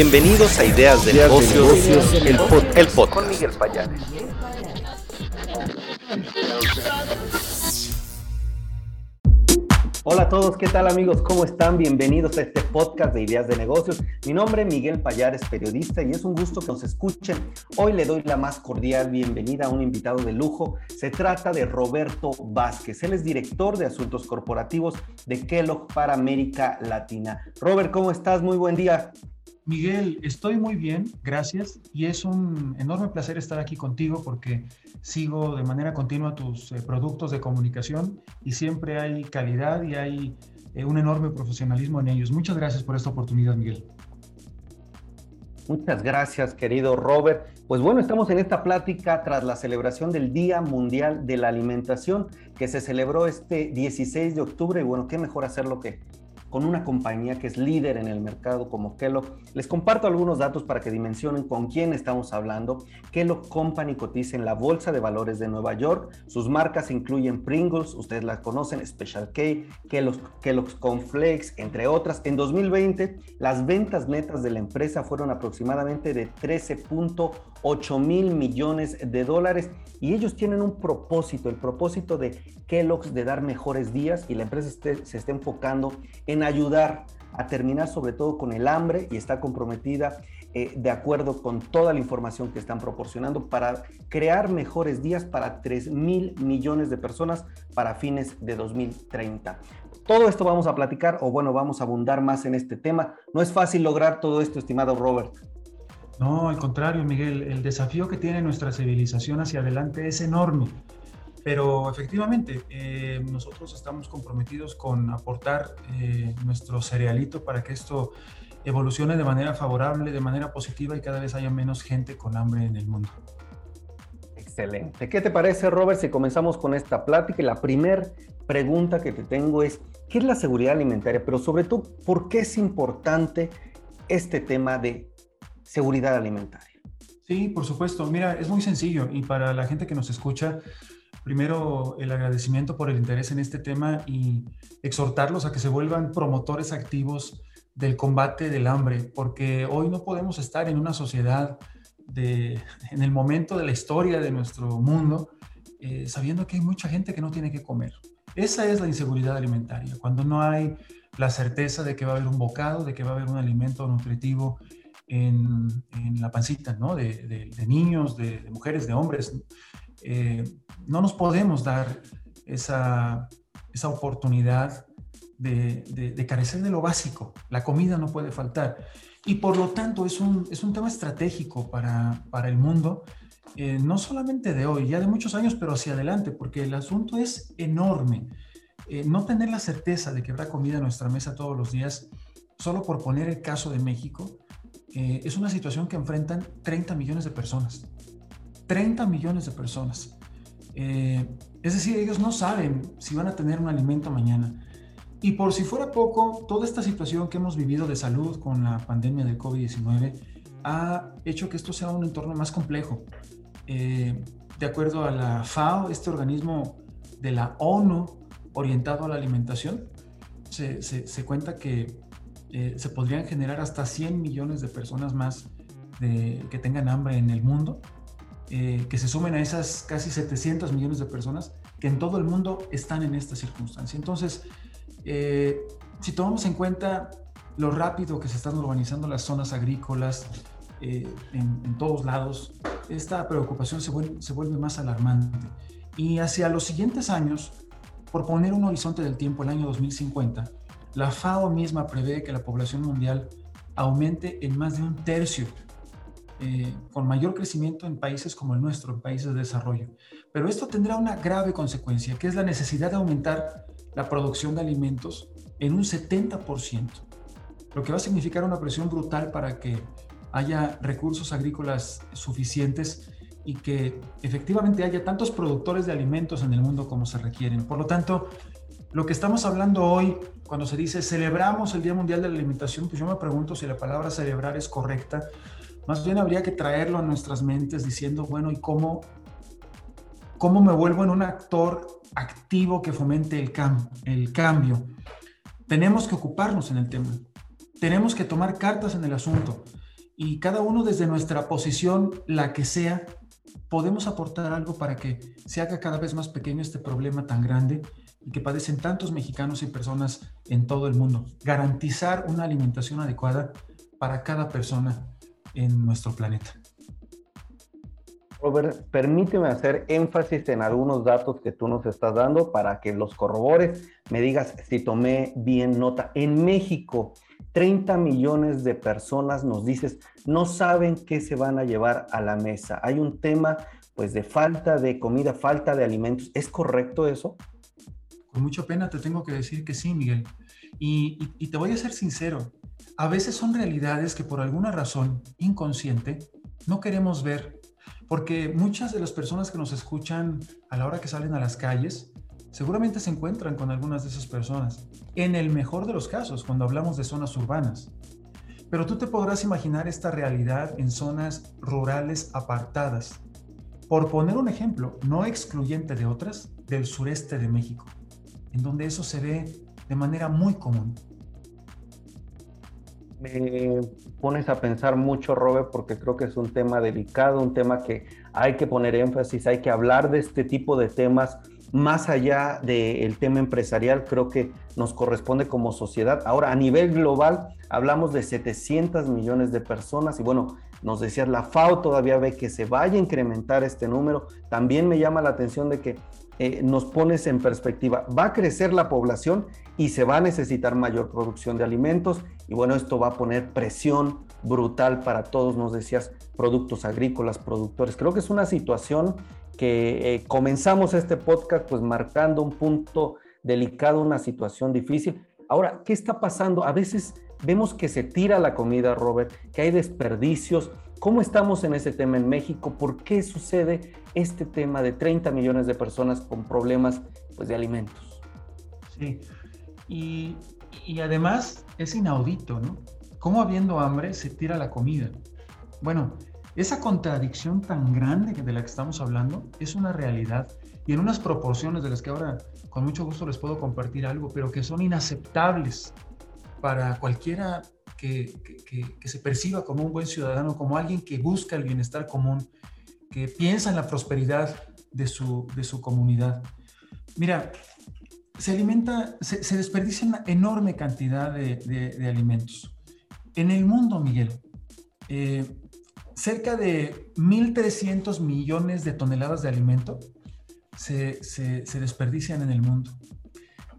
Bienvenidos a Ideas de Negocios, el, podcast. Con Miguel Payares. Hola a todos, ¿qué tal amigos? ¿Cómo están? Bienvenidos a este podcast de Ideas de Negocios. Mi nombre es Miguel Payares, periodista, y es un gusto que nos escuchen. Hoy le doy la más cordial bienvenida a un invitado de lujo. Se trata de Roberto Vázquez. Él es director de Asuntos Corporativos de Kellogg para América Latina. Robert, ¿cómo estás? Muy buen día. Miguel, estoy muy bien, gracias. Y es un enorme placer estar aquí contigo porque sigo de manera continua tus eh, productos de comunicación y siempre hay calidad y hay eh, un enorme profesionalismo en ellos. Muchas gracias por esta oportunidad, Miguel. Muchas gracias, querido Robert. Pues bueno, estamos en esta plática tras la celebración del Día Mundial de la Alimentación que se celebró este 16 de octubre. Y bueno, qué mejor hacerlo que con una compañía que es líder en el mercado como Kellogg. Les comparto algunos datos para que dimensionen con quién estamos hablando. Kellogg Company cotiza en la Bolsa de Valores de Nueva York. Sus marcas incluyen Pringles, ustedes las conocen, Special K, Kellogg's, Kellogg's entre otras. En 2020, las ventas netas de la empresa fueron aproximadamente de 13.8 mil millones de dólares y ellos tienen un propósito, el propósito de Kellogg's de dar mejores días y la empresa se está enfocando en ayudar a terminar sobre todo con el hambre y está comprometida eh, de acuerdo con toda la información que están proporcionando para crear mejores días para 3 mil millones de personas para fines de 2030. Todo esto vamos a platicar o bueno, vamos a abundar más en este tema. No es fácil lograr todo esto, estimado Robert. No, al contrario, Miguel, el desafío que tiene nuestra civilización hacia adelante es enorme. Pero efectivamente, eh, nosotros estamos comprometidos con aportar eh, nuestro cerealito para que esto evolucione de manera favorable, de manera positiva y cada vez haya menos gente con hambre en el mundo. Excelente. ¿Qué te parece, Robert, si comenzamos con esta plática? La primera pregunta que te tengo es, ¿qué es la seguridad alimentaria? Pero sobre todo, ¿por qué es importante este tema de seguridad alimentaria? Sí, por supuesto. Mira, es muy sencillo y para la gente que nos escucha, primero el agradecimiento por el interés en este tema y exhortarlos a que se vuelvan promotores activos del combate del hambre, porque hoy no podemos estar en una sociedad de, en el momento de la historia de nuestro mundo, eh, sabiendo que hay mucha gente que no tiene que comer. Esa es la inseguridad alimentaria, cuando no hay la certeza de que va a haber un bocado, de que va a haber un alimento nutritivo en, la pancita, ¿no? De, niños, de, de, mujeres, de hombres. Eh, no nos podemos dar esa, esa oportunidad de, carecer de lo básico. La comida no puede faltar. Y por lo tanto es un, es un tema estratégico para, para el mundo, eh, no solamente de hoy, ya de muchos años, pero hacia adelante, porque el asunto es enorme. Eh, no tener la certeza de que habrá comida en nuestra mesa todos los días, solo por poner el caso de México, es una situación que enfrentan 30 millones de personas. 30 millones de personas. Eh, es decir, ellos no saben si van a tener un alimento mañana. Y por si fuera poco, toda esta situación que hemos vivido de salud con la pandemia del COVID-19 ha hecho que esto sea un entorno más complejo. Eh, de acuerdo a la FAO, este organismo de la ONU orientado a la alimentación, se, cuenta que eh, se podrían generar hasta 100 millones de personas más que tengan hambre en el mundo eh, que se sumen a esas casi 700 millones de personas que en todo el mundo están en esta circunstancia. Entonces, eh, si tomamos en cuenta lo rápido que se están urbanizando las zonas agrícolas eh, en, todos lados, esta preocupación se vuelve más alarmante. Y hacia los siguientes años, por poner un horizonte del tiempo, el año 2050, la FAO misma prevé que la población mundial aumente en más de un tercio eh, con mayor crecimiento en países como el nuestro, en países de desarrollo. Pero esto tendrá una grave consecuencia, que es la necesidad de aumentar la producción de alimentos en un 70%, lo que va a significar una presión brutal para que haya recursos agrícolas suficientes y que efectivamente haya tantos productores de alimentos en el mundo como se requieren. Por lo tanto, lo que estamos hablando hoy, cuando se dice celebramos el Día Mundial de la Alimentación, pues yo me pregunto si la palabra celebrar es correcta, más bien habría que traerlo a nuestras mentes diciendo, bueno, ¿y cómo, cómo me vuelvo en un actor activo que fomente el, el cambio? Tenemos que ocuparnos en el tema. Tenemos que tomar cartas en el asunto. y cada uno desde nuestra posición, la que sea, podemos aportar algo para que se haga cada vez más pequeño este problema tan grande y que padecen tantos mexicanos y personas en todo el mundo. Garantizar una alimentación adecuada para cada persona en nuestro planeta. Robert, permíteme hacer énfasis en algunos datos que tú nos estás dando para que los corrobores, me digas si tomé bien nota. En México, 30 millones de personas, nos dices, no saben qué se van a llevar a la mesa. Hay un tema pues de falta de comida, falta de alimentos. ¿Es correcto eso? Con mucha pena te tengo que decir que sí, Miguel. Y, y te voy a ser sincero, a veces son realidades que por alguna razón inconsciente no queremos ver, porque muchas de las personas que nos escuchan a la hora que salen a las calles seguramente se encuentran con algunas de esas personas, en el mejor de los casos, cuando hablamos de zonas urbanas. Pero tú te podrás imaginar esta realidad en zonas rurales apartadas. Por poner un ejemplo, no excluyente de otras, del sureste de México, en donde eso se ve de manera muy común. Me pones a pensar mucho, Robert, porque creo que es un tema delicado, un tema que hay que poner énfasis, hay que hablar de este tipo de temas más allá del tema empresarial, creo que nos corresponde como sociedad. Ahora, a nivel global, hablamos de 700 millones de personas y bueno, nos decías, la FAO todavía ve que se vaya a incrementar este número. También me llama la atención de que eh, nos pones en perspectiva, va a crecer la población y se va a necesitar mayor producción de alimentos y bueno, esto va a poner presión brutal para todos, nos decías, productos agrícolas, productores. Creo que es una situación que eh, comenzamos este podcast pues marcando un punto delicado, una situación difícil. Ahora, ¿qué está pasando? A veces vemos que se tira la comida, Robert, que hay desperdicios. ¿Cómo estamos en ese tema en México? ¿Por qué sucede este tema de 30 millones de personas con problemas pues, de alimentos? Sí, y, y además es inaudito, ¿no? ¿Cómo habiendo hambre se tira la comida? Bueno, esa contradicción tan grande de la que estamos hablando es una realidad y en unas proporciones de las que ahora con mucho gusto les puedo compartir algo, pero que son inaceptables para cualquiera que, se perciba como un buen ciudadano, como alguien que busca el bienestar común, que piensa en la prosperidad de su, de su comunidad. Mira, se alimenta, se, desperdicia una enorme cantidad de, alimentos. En el mundo, Miguel, eh, cerca de 1.300 millones de toneladas de alimento se, se, desperdician en el mundo.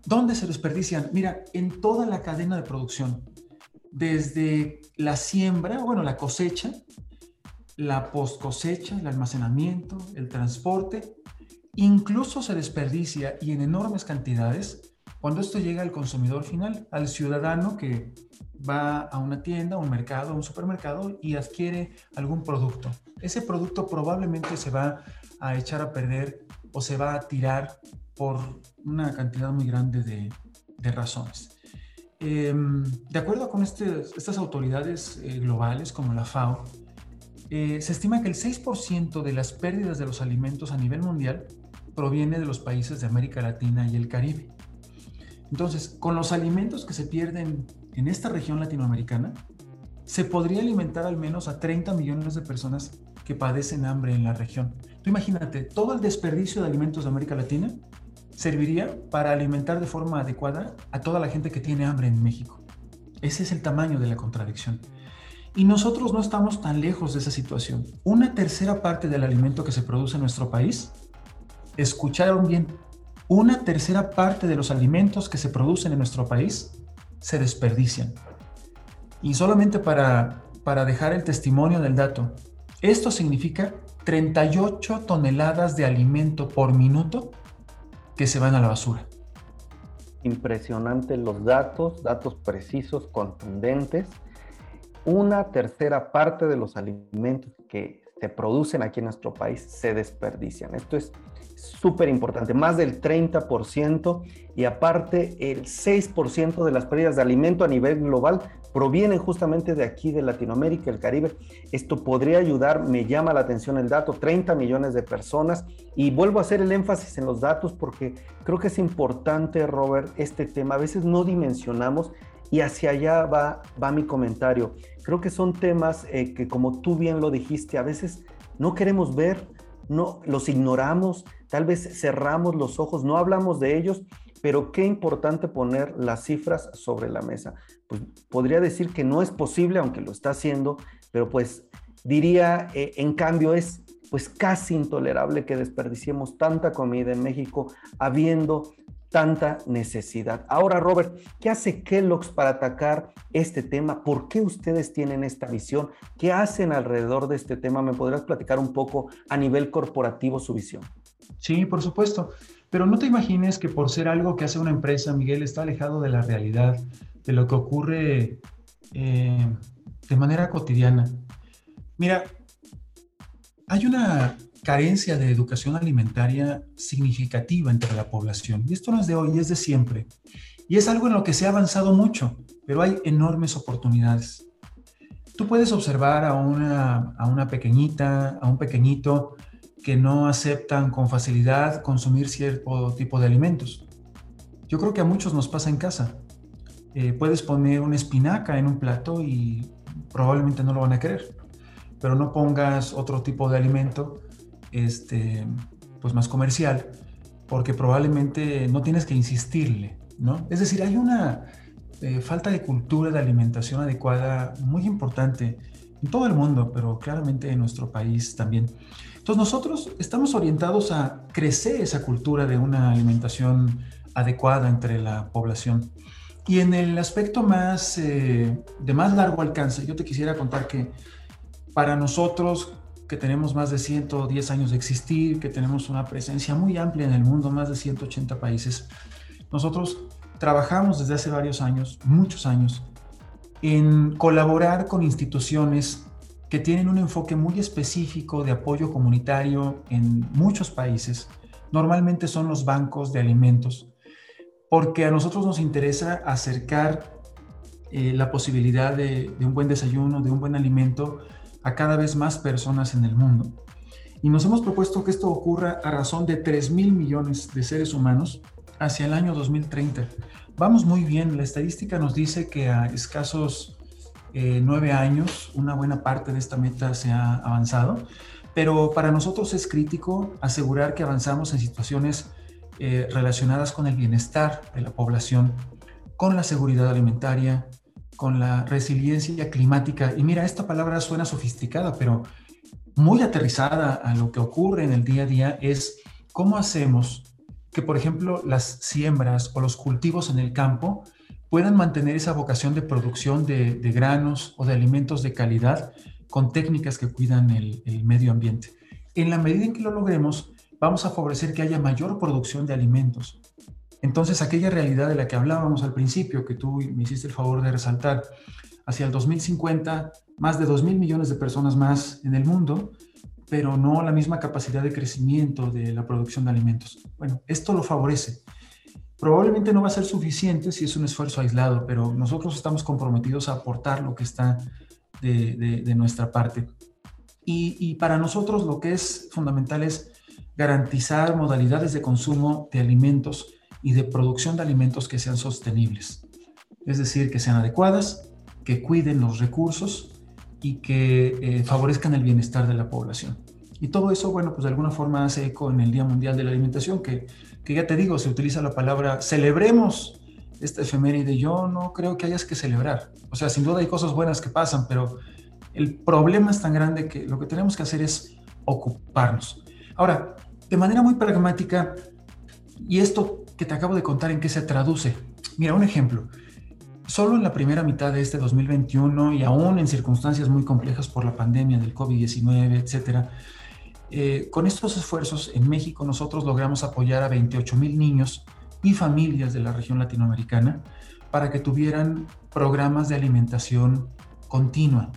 ¿Dónde se desperdician? Mira, en toda la cadena de producción, desde la siembra, bueno, la cosecha, la post cosecha, el almacenamiento, el transporte, incluso se desperdicia y en enormes cantidades cuando esto llega al consumidor final, al ciudadano que va a una tienda, un mercado, un supermercado y adquiere algún producto. Ese producto probablemente se va a echar a perder o se va a tirar por una cantidad muy grande de, razones. Em, de acuerdo con este, estas autoridades eh, globales como la FAO, eh, se estima que el 6% de las pérdidas de los alimentos a nivel mundial proviene de los países de América Latina y el Caribe. Entonces, con los alimentos que se pierden en esta región latinoamericana, se podría alimentar al menos a 30 millones de personas que padecen hambre en la región. Tú imagínate, todo el desperdicio de alimentos de América Latina serviría para alimentar de forma adecuada a toda la gente que tiene hambre en México. Ese es el tamaño de la contradicción. Y nosotros no estamos tan lejos de esa situación. Una tercera parte del alimento que se produce en nuestro país, escucharon bien, una tercera parte de los alimentos que se producen en nuestro país se desperdician. Y solamente para, para dejar el testimonio del dato, esto significa 38 toneladas de alimento por minuto que se van a la basura. Impresionante los datos, datos precisos, contundentes. Una tercera parte de los alimentos que se producen aquí en nuestro país se desperdician. Esto es súper importante, más del 30% y aparte el 6% de las pérdidas de alimento a nivel global provienen justamente de aquí, de Latinoamérica, el Caribe. Esto podría ayudar, me llama la atención el dato, 30 millones de personas y vuelvo a hacer el énfasis en los datos porque creo que es importante, Robert, este tema. A veces no dimensionamos Y hacia allá va, va mi comentario. Creo que son temas eh, que, como tú bien lo dijiste, a veces no queremos ver, no los ignoramos, tal vez cerramos los ojos, no hablamos de ellos, pero qué importante poner las cifras sobre la mesa. Pues podría decir que no es posible, aunque lo está haciendo, pero pues diría, eh, en cambio, es pues casi intolerable que desperdiciemos tanta comida en México habiendo tanta necesidad. Ahora, Robert, ¿qué hace Kellogg's para atacar este tema? ¿Por qué ustedes tienen esta visión? ¿Qué hacen alrededor de este tema? ¿Me podrías platicar un poco a nivel corporativo su visión? Sí, por supuesto. Pero no te imagines que por ser algo que hace una empresa, Miguel, está alejado de la realidad, de lo que ocurre eh, de manera cotidiana. Mira, hay una carencia de educación alimentaria significativa entre la población. Y esto no es de hoy, es de siempre. Y es algo en lo que se ha avanzado mucho, pero hay enormes oportunidades. Tú puedes observar a una, a una pequeñita, a un pequeñito que no aceptan con facilidad consumir cierto tipo de alimentos. Yo creo que a muchos nos pasa en casa. Eh, puedes poner una espinaca en un plato y probablemente no lo van a querer, pero no pongas otro tipo de alimento este, pues más comercial, porque probablemente no tienes que insistirle, ¿no? Es decir, hay una eh, falta de cultura de alimentación adecuada muy importante en todo el mundo, pero claramente en nuestro país también. Entonces nosotros estamos orientados a crecer esa cultura de una alimentación adecuada entre la población. Y en el aspecto más, eh, de más largo alcance, yo te quisiera contar que para nosotros que tenemos más de 110 años de existir, que tenemos una presencia muy amplia en el mundo, más de 180 países. Nosotros trabajamos desde hace varios años, muchos años, en colaborar con instituciones que tienen un enfoque muy específico de apoyo comunitario en muchos países. Normalmente son los bancos de alimentos, porque a nosotros nos interesa acercar eh, la posibilidad de, de un buen desayuno, de un buen alimento, a cada vez más personas en el mundo. Y nos hemos propuesto que esto ocurra a razón de 3 mil millones de seres humanos hacia el año 2030. Vamos muy bien, la estadística nos dice que a escasos eh, nueve años una buena parte de esta meta se ha avanzado, pero para nosotros es crítico asegurar que avanzamos en situaciones eh, relacionadas con el bienestar de la población, con la seguridad alimentaria, con la resiliencia climática. Y mira, esta palabra suena sofisticada, pero muy aterrizada a lo que ocurre en el día a día es cómo hacemos que, por ejemplo, las siembras o los cultivos en el campo puedan mantener esa vocación de producción de, granos o de alimentos de calidad con técnicas que cuidan el, medio ambiente. En la medida en que lo logremos, vamos a favorecer que haya mayor producción de alimentos, entonces, aquella realidad de la que hablábamos al principio, que tú me hiciste el favor de resaltar, hacia el 2050, más de 2 mil millones de personas más en el mundo, pero no la misma capacidad de crecimiento de la producción de alimentos. Bueno, esto lo favorece. Probablemente no va a ser suficiente si es un esfuerzo aislado, pero nosotros estamos comprometidos a aportar lo que está de, nuestra parte. Y, y para nosotros lo que es fundamental es garantizar modalidades de consumo de alimentos y de producción de alimentos que sean sostenibles. Es decir, que sean adecuadas, que cuiden los recursos y que eh, favorezcan el bienestar de la población. Y todo eso, bueno, pues de alguna forma hace eco en el Día Mundial de la Alimentación, que, que ya te digo, se utiliza la palabra celebremos esta efeméride. Yo no creo que hayas que celebrar. O sea, sin duda hay cosas buenas que pasan, pero el problema es tan grande que lo que tenemos que hacer es ocuparnos. Ahora, de manera muy pragmática, y esto que te acabo de contar en qué se traduce. Mira, un ejemplo. Solo en la primera mitad de este 2021 y aún en circunstancias muy complejas por la pandemia del COVID-19, etcétera, eh, con estos esfuerzos en México nosotros logramos apoyar a 28 mil niños y familias de la región latinoamericana para que tuvieran programas de alimentación continua.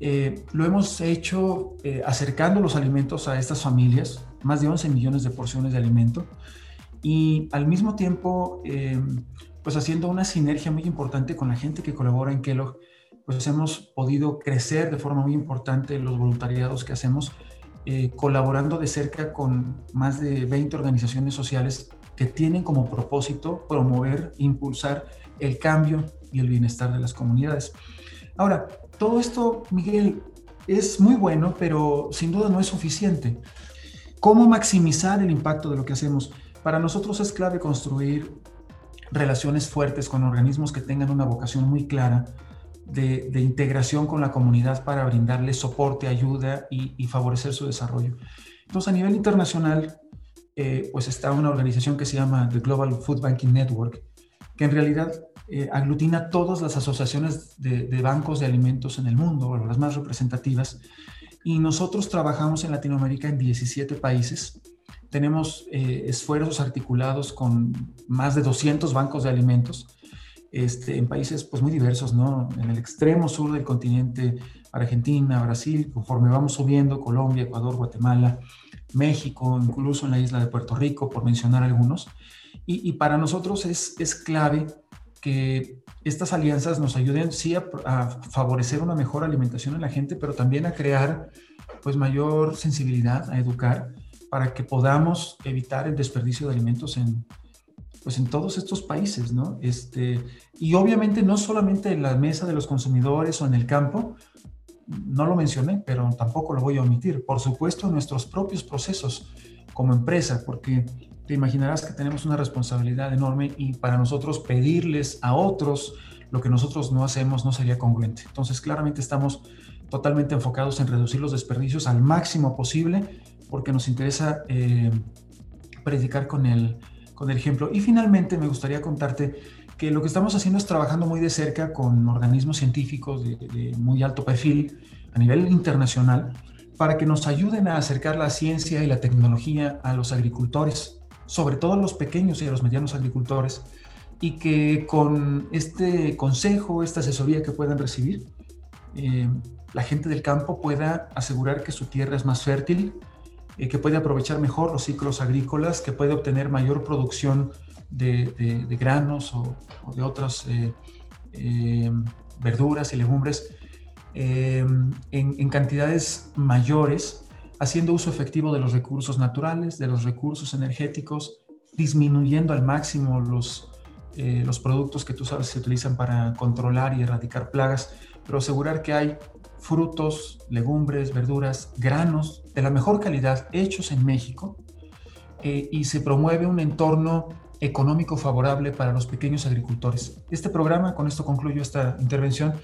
Eh, lo hemos hecho eh, acercando los alimentos a estas familias, más de 11 millones de porciones de alimento, y al mismo tiempo, eh, pues haciendo una sinergia muy importante con la gente que colabora en Kellogg, pues hemos podido crecer de forma muy importante los voluntariados que hacemos, eh, colaborando de cerca con más de 20 organizaciones sociales que tienen como propósito promover, impulsar el cambio y el bienestar de las comunidades. Ahora, todo esto, Miguel, es muy bueno, pero sin duda no es suficiente. ¿Cómo maximizar el impacto de lo que hacemos? Para nosotros es clave construir relaciones fuertes con organismos que tengan una vocación muy clara de, integración con la comunidad para brindarles soporte, ayuda y, favorecer su desarrollo. Entonces, a nivel internacional, eh, pues está una organización que se llama The Global Food Banking Network, que en realidad eh, aglutina todas las asociaciones de, bancos de alimentos en el mundo, las más representativas, y nosotros trabajamos en Latinoamérica en 17 países. Tenemos eh, esfuerzos articulados con más de 200 bancos de alimentos este, en países pues, muy diversos, ¿no? En el extremo sur del continente, Argentina, Brasil, conforme vamos subiendo, Colombia, Ecuador, Guatemala, México, incluso en la isla de Puerto Rico, por mencionar algunos. Y, para nosotros es, es clave que estas alianzas nos ayuden sí a, favorecer una mejor alimentación en la gente, pero también a crear pues mayor sensibilidad, a educar para que podamos evitar el desperdicio de alimentos en pues en todos estos países, ¿no? Este, y obviamente no solamente en la mesa de los consumidores o en el campo, no lo mencioné, pero tampoco lo voy a omitir. Por supuesto, nuestros propios procesos como empresa, porque te imaginarás que tenemos una responsabilidad enorme y para nosotros pedirles a otros lo que nosotros no hacemos no sería congruente. Entonces, claramente estamos totalmente enfocados en reducir los desperdicios al máximo posible porque nos interesa eh, predicar con el, con el ejemplo. Y finalmente me gustaría contarte que lo que estamos haciendo es trabajando muy de cerca con organismos científicos de, de muy alto perfil a nivel internacional para que nos ayuden a acercar la ciencia y la tecnología a los agricultores sobre todo a los pequeños y a los medianos agricultores, y que con este consejo, esta asesoría que puedan recibir, eh, la gente del campo pueda asegurar que su tierra es más fértil, eh, que puede aprovechar mejor los ciclos agrícolas, que puede obtener mayor producción de, granos o, de otras eh, verduras y legumbres en, cantidades mayores haciendo uso efectivo de los recursos naturales, de los recursos energéticos, disminuyendo al máximo los, eh, los productos que tú sabes se utilizan para controlar y erradicar plagas, pero asegurar que hay frutos, legumbres, verduras, granos de la mejor calidad hechos en México eh, y se promueve un entorno económico favorable para los pequeños agricultores. Este programa, con esto concluyo esta intervención,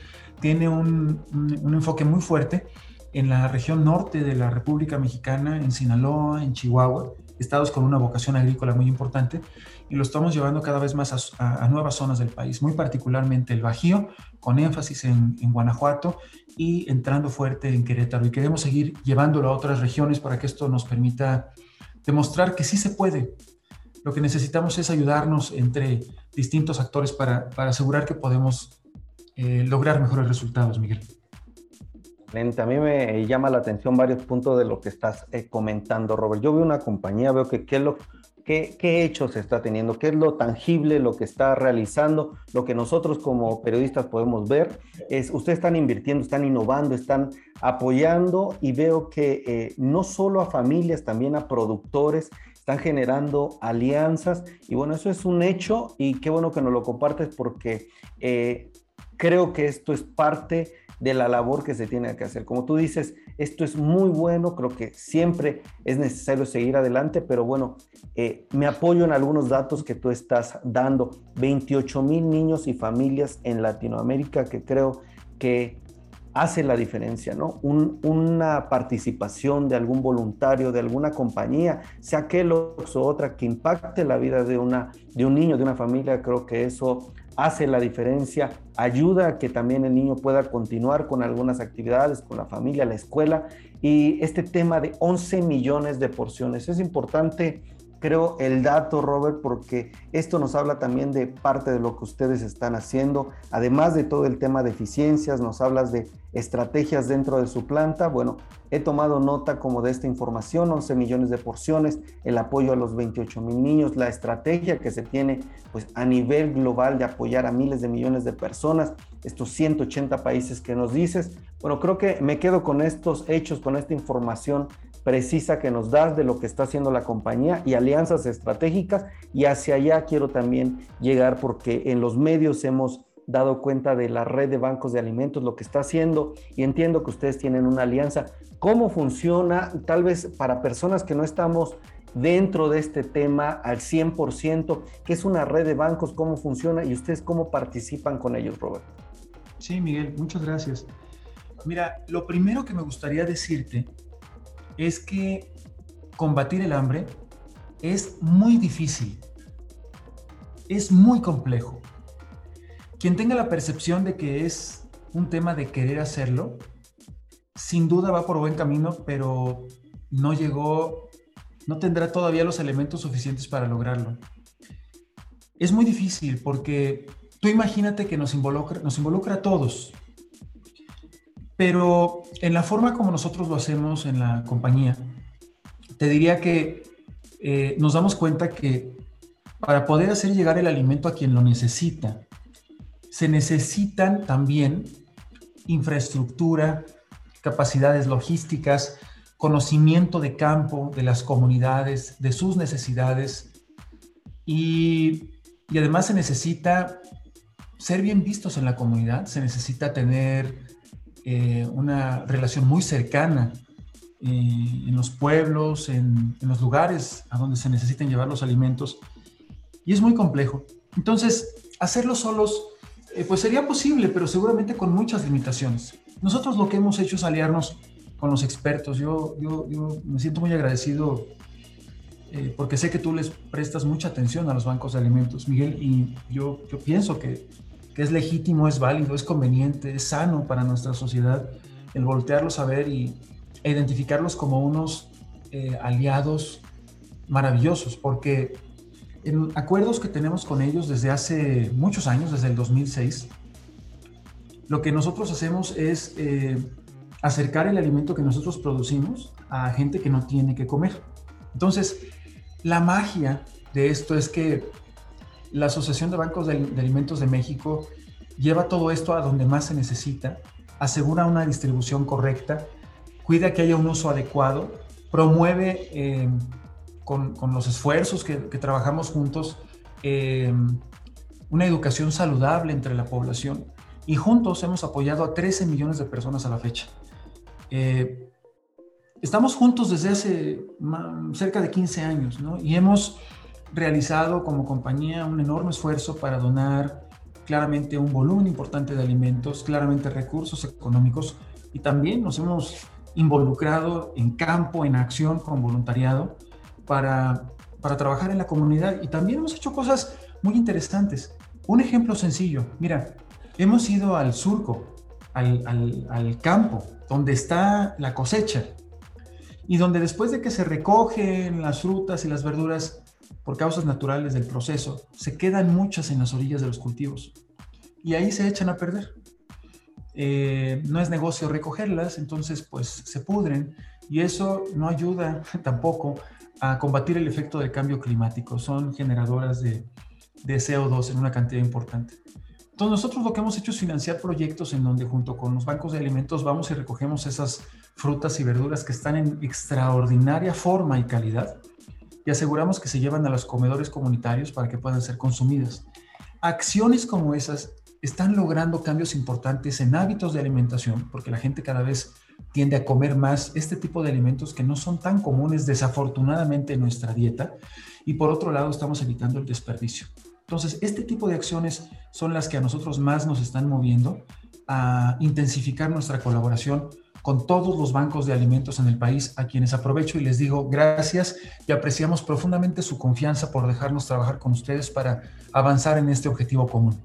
tiene un, un enfoque muy fuerte en la región norte de la República Mexicana, en Sinaloa, en Chihuahua, estados con una vocación agrícola muy importante, y lo estamos llevando cada vez más a, nuevas zonas del país, muy particularmente el Bajío, con énfasis en, Guanajuato y entrando fuerte en Querétaro. Y queremos seguir llevándolo a otras regiones para que esto nos permita demostrar que sí se puede. Lo que necesitamos es ayudarnos entre distintos actores para, asegurar que podemos eh, lograr mejores resultados, Miguel. A mí me llama la atención varios puntos de lo que estás eh, comentando, Robert. Yo veo una compañía, veo que lo qué, qué hechos está teniendo, qué es lo tangible, lo que está realizando, lo que nosotros como periodistas podemos ver. Es, ustedes están invirtiendo, están innovando, están apoyando y veo que eh, no solo a familias, también a productores, están generando alianzas y bueno, eso es un hecho y qué bueno que nos lo compartes porque eh, creo que esto es parte de la labor que se tiene que hacer. Como tú dices, esto es muy bueno, creo que siempre es necesario seguir adelante, pero bueno, eh, me apoyo en algunos datos que tú estás dando. 28 mil niños y familias en Latinoamérica que creo que hace la diferencia, ¿no? una participación de algún voluntario, de alguna compañía, sea que o otra, que impacte la vida de, una, de un niño, de una familia, creo que eso hace la diferencia, ayuda a que también el niño pueda continuar con algunas actividades, con la familia, la escuela. Y este tema de 11 millones de porciones es importante creo, el dato, Robert, porque esto nos habla también de parte de lo que ustedes están haciendo, además de todo el tema de eficiencias, nos hablas de estrategias dentro de su planta. Bueno, he tomado nota como de esta información, 11 millones de porciones, el apoyo a los 28 mil niños, la estrategia que se tiene pues a nivel global de apoyar a miles de millones de personas, estos 180 países que nos dices. Bueno, creo que me quedo con estos hechos, con esta información precisa que nos das de lo que está haciendo la compañía y alianzas estratégicas y hacia allá quiero también llegar porque en los medios hemos dado cuenta de la red de bancos de alimentos, lo que está haciendo y entiendo que ustedes tienen una alianza. ¿Cómo funciona? Tal vez para personas que no estamos dentro de este tema al 100%, ¿qué es una red de bancos? ¿Cómo funciona? ¿Y ustedes cómo participan con ellos, Robert? Sí, Miguel, muchas gracias. Mira, lo primero que me gustaría decirte es que combatir el hambre es muy difícil, es muy complejo. Quien tenga la percepción de que es un tema de querer hacerlo, sin duda va por buen camino, pero no llegó, no tendrá todavía los elementos suficientes para lograrlo. Es muy difícil porque tú imagínate que nos involucra, nos involucra a todos, pero en la forma como nosotros lo hacemos en la compañía, te diría que eh, nos damos cuenta que para poder hacer llegar el alimento a quien lo necesita, se necesitan también infraestructura, capacidades logísticas, conocimiento de campo, de las comunidades, de sus necesidades y, y además se necesita ser bien vistos en la comunidad, se necesita tener eh, una relación muy cercana eh, en los pueblos, en, los lugares a donde se necesitan llevar los alimentos. Y es muy complejo. Entonces, hacerlo solos, eh, pues sería posible, pero seguramente con muchas limitaciones. Nosotros lo que hemos hecho es aliarnos con los expertos. Yo, yo, yo me siento muy agradecido porque sé que tú les prestas mucha atención a los bancos de alimentos, Miguel, y yo, yo pienso que es legítimo, es válido, es conveniente, es sano para nuestra sociedad el voltearlos a ver y, e identificarlos como unos eh, aliados maravillosos, porque en acuerdos que tenemos con ellos desde hace muchos años, desde el 2006, lo que nosotros hacemos es eh, acercar el alimento que nosotros producimos a gente que no tiene que comer. Entonces, la magia de esto es que la Asociación de Bancos de, Alimentos de México lleva todo esto a donde más se necesita, asegura una distribución correcta, cuida que haya un uso adecuado, promueve eh, con, los esfuerzos que, trabajamos juntos eh, una educación saludable entre la población y juntos hemos apoyado a 13 millones de personas a la fecha. Eh, estamos juntos desde hace cerca de 15 años ¿no? y hemos realizado como compañía un enorme esfuerzo para donar claramente un volumen importante de alimentos, claramente recursos económicos y también nos hemos involucrado en campo, en acción con voluntariado para, para trabajar en la comunidad. Y también hemos hecho cosas muy interesantes. Un ejemplo sencillo, mira, hemos ido al surco, al, al, al campo, donde está la cosecha. Y donde después de que se recogen las frutas y las verduras, por causas naturales del proceso, se quedan muchas en las orillas de los cultivos y ahí se echan a perder. Eh, no es negocio recogerlas, entonces pues se pudren y eso no ayuda tampoco a combatir el efecto del cambio climático. Son generadoras de, de CO2 en una cantidad importante. Entonces nosotros lo que hemos hecho es financiar proyectos en donde junto con los bancos de alimentos vamos y recogemos esas frutas y verduras que están en extraordinaria forma y calidad y aseguramos que se llevan a los comedores comunitarios para que puedan ser consumidas. Acciones como esas están logrando cambios importantes en hábitos de alimentación, porque la gente cada vez tiende a comer más este tipo de alimentos que no son tan comunes desafortunadamente en nuestra dieta, y por otro lado estamos evitando el desperdicio. Entonces, este tipo de acciones son las que a nosotros más nos están moviendo a intensificar nuestra colaboración con todos los bancos de alimentos en el país, a quienes aprovecho y les digo gracias y apreciamos profundamente su confianza por dejarnos trabajar con ustedes para avanzar en este objetivo común.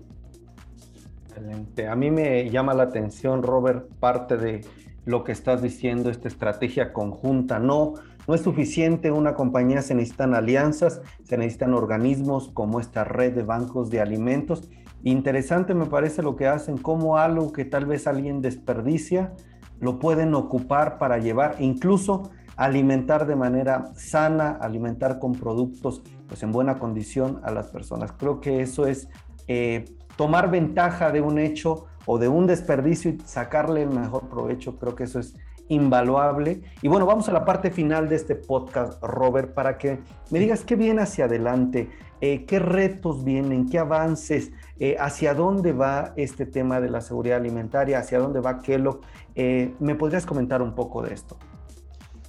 Excelente. A mí me llama la atención, Robert, parte de lo que estás diciendo, esta estrategia conjunta. No, no es suficiente una compañía, se necesitan alianzas, se necesitan organismos como esta red de bancos de alimentos. Interesante me parece lo que hacen, como algo que tal vez alguien desperdicia, lo pueden ocupar para llevar, incluso alimentar de manera sana, alimentar con productos pues en buena condición a las personas. Creo que eso es eh, tomar ventaja de un hecho o de un desperdicio y sacarle el mejor provecho. Creo que eso es invaluable. Y bueno, vamos a la parte final de este podcast, Robert, para que me digas qué viene hacia adelante. eh, ¿qué retos vienen? ¿Qué avances? Eh, ¿Hacia dónde va este tema de la seguridad alimentaria? ¿Hacia dónde va Kellogg? ¿Me podrías comentar un poco de esto?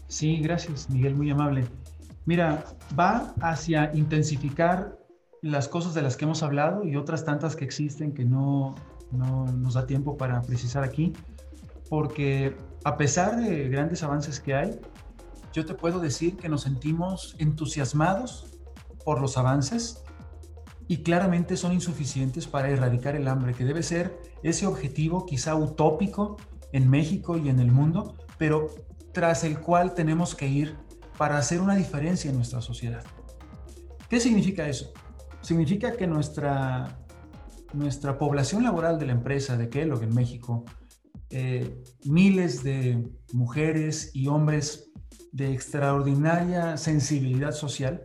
Sí, gracias, Miguel, muy amable. Mira, va hacia intensificar las cosas de las que hemos hablado y otras tantas que existen que no, no nos da tiempo para precisar aquí, porque a pesar de grandes avances que hay, yo te puedo decir que nos sentimos entusiasmados por los avances y claramente son insuficientes para erradicar el hambre, que debe ser ese objetivo quizá utópico en México y en el mundo, pero tras el cual tenemos que ir para hacer una diferencia en nuestra sociedad. ¿Qué significa eso? Significa que nuestra, nuestra población laboral de la empresa de Kellogg en México, eh, miles de mujeres y hombres de extraordinaria sensibilidad social,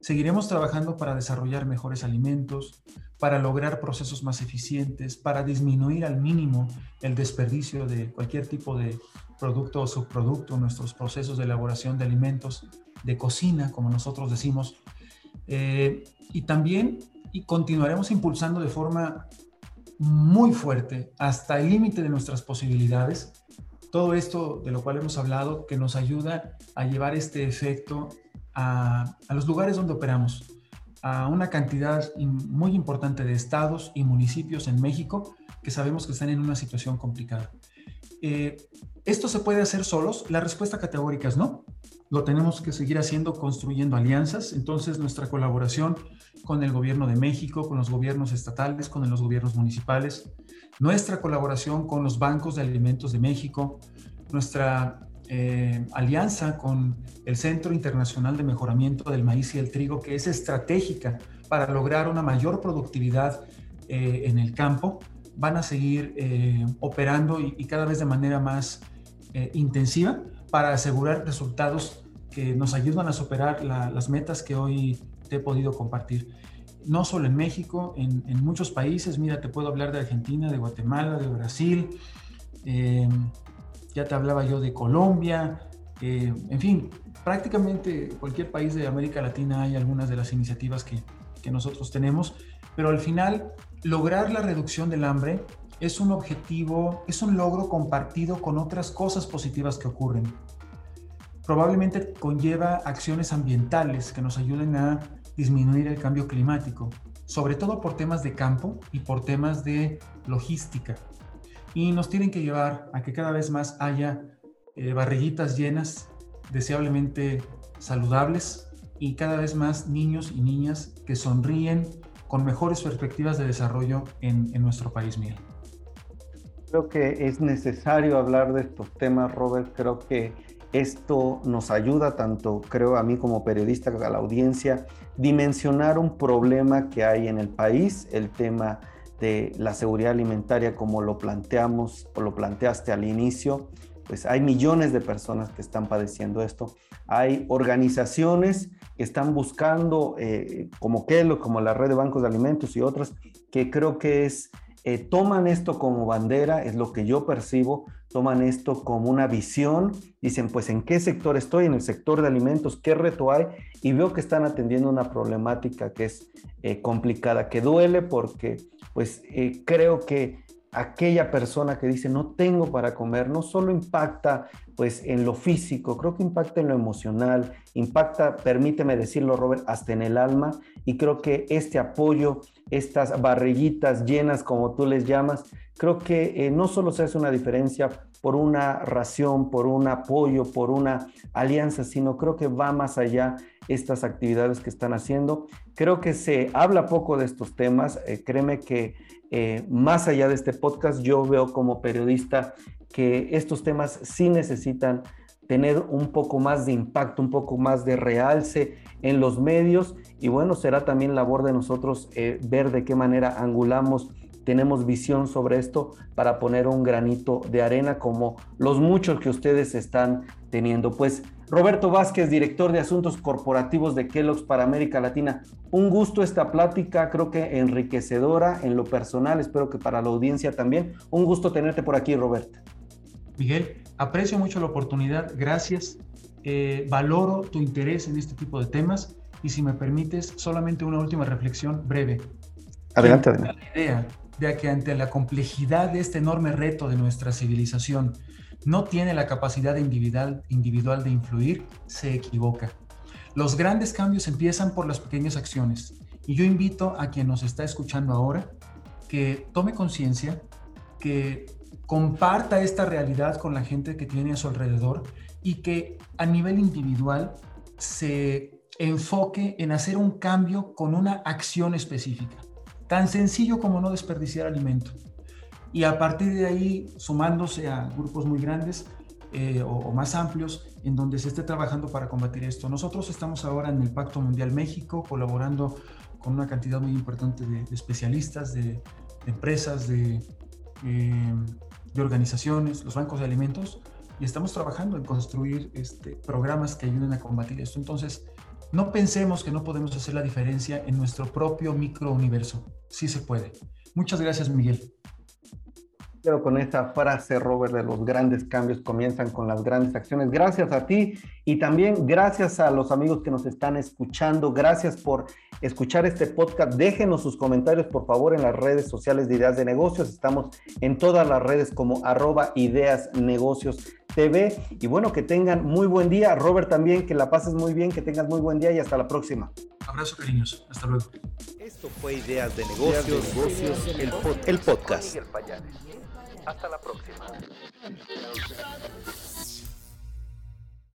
seguiremos trabajando para desarrollar mejores alimentos, para lograr procesos más eficientes, para disminuir al mínimo el desperdicio de cualquier tipo de producto o subproducto, nuestros procesos de elaboración de alimentos, de cocina, como nosotros decimos. Eh, y también y continuaremos impulsando de forma muy fuerte hasta el límite de nuestras posibilidades todo esto de lo cual hemos hablado que nos ayuda a llevar este efecto a, los lugares donde operamos, a una cantidad muy importante de estados y municipios en México que sabemos que están en una situación complicada. Eh, ¿Esto se puede hacer solos? La respuesta categórica es no. Lo tenemos que seguir haciendo construyendo alianzas. Entonces nuestra colaboración con el gobierno de México, con los gobiernos estatales, con los gobiernos municipales, nuestra colaboración con los bancos de alimentos de México, nuestra eh, alianza con el Centro Internacional de Mejoramiento del Maíz y el Trigo, que es estratégica para lograr una mayor productividad eh, en el campo van a seguir eh, operando y, cada vez de manera más eh, intensiva para asegurar resultados que nos ayudan a superar las metas que hoy te he podido compartir. No solo en México, en, muchos países, mira, te puedo hablar de Argentina, de Guatemala, de Brasil, em, ya te hablaba yo de Colombia, eh, en fin, prácticamente cualquier país de América Latina hay algunas de las iniciativas que, que nosotros tenemos, pero al final lograr la reducción del hambre es un objetivo, es un logro compartido con otras cosas positivas que ocurren. Probablemente conlleva acciones ambientales que nos ayuden a disminuir el cambio climático, sobre todo por temas de campo y por temas de logística. Y nos tienen que llevar a que cada vez más haya eh, barrillitas llenas, deseablemente saludables, y cada vez más niños y niñas que sonríen, con mejores perspectivas de desarrollo en, nuestro país, Miguel. Creo que es necesario hablar de estos temas, Robert. Creo que esto nos ayuda tanto, creo a mí como periodista, a la audiencia, dimensionar un problema que hay en el país, el tema de la seguridad alimentaria como lo planteamos o lo planteaste al inicio, pues hay millones de personas que están padeciendo esto. Hay organizaciones que están buscando, eh, como Kelo, como la red de bancos de alimentos y otras, que creo que es, eh, toman esto como bandera, es lo que yo percibo, toman esto como una visión, dicen, pues en qué sector estoy, en el sector de alimentos, qué reto hay, y veo que están atendiendo una problemática que es eh, complicada, que duele porque, pues creo que aquella persona que dice no tengo para comer no solo impacta pues en lo físico, creo que impacta en lo emocional, impacta, permíteme decirlo Robert, hasta en el alma y creo que este apoyo, estas barrillitas llenas como tú les llamas, creo que eh, no solo se hace una diferencia por una ración, por un apoyo, por una alianza, sino creo que va más allá estas actividades que están haciendo. Creo que se habla poco de estos temas, eh, créeme que eh, más allá de este podcast, yo veo como periodista que estos temas sí necesitan tener un poco más de impacto, un poco más de realce en los medios y bueno, será también labor de nosotros ver de qué manera angulamos, tenemos visión sobre esto para poner un granito de arena como los muchos que ustedes están teniendo. Pues Roberto Vázquez, director de Asuntos Corporativos de Kellogg's para América Latina. Un gusto esta plática, creo que enriquecedora en lo personal, espero que para la audiencia también. Un gusto tenerte por aquí, Roberto. Miguel, aprecio mucho la oportunidad, gracias. Eh, valoro tu interés en este tipo de temas Y si me permites, solamente una última reflexión breve. Adelante, adelante. La idea de que ante la complejidad de este enorme reto de nuestra civilización no tiene la capacidad individual, individual de influir, se equivoca. Los grandes cambios empiezan por las pequeñas acciones. Y yo invito a quien nos está escuchando ahora que tome conciencia, que comparta esta realidad con la gente que tiene a su alrededor y que a nivel individual se enfoque en hacer un cambio con una acción específica. Tan sencillo como no desperdiciar alimento. Y a partir de ahí, sumándose a grupos muy grandes eh, o, más amplios, en donde se esté trabajando para combatir esto. Nosotros estamos ahora en el Pacto Mundial México, colaborando con una cantidad muy importante de, especialistas, de, empresas, de, eh, de organizaciones, los bancos de alimentos, y estamos trabajando en construir este, programas que ayuden a combatir esto. Entonces, no pensemos que no podemos hacer la diferencia en nuestro propio microuniverso. Sí se puede. Muchas gracias, Miguel. Pero con esta frase, Robert, de los grandes cambios comienzan con las grandes acciones. Gracias a ti y también gracias a los amigos que nos están escuchando. Gracias por escuchar este podcast. Déjenos sus comentarios, por favor, en las redes sociales de Ideas de Negocios. Estamos en todas las redes como arroba Ideas Negocios TV. Y bueno, que tengan muy buen día. Robert también, que la pases muy bien, que tengas muy buen día y hasta la próxima. Abrazo, cariños. Hasta luego. Esto fue Ideas de Negocios, el, el podcast. Hasta la próxima.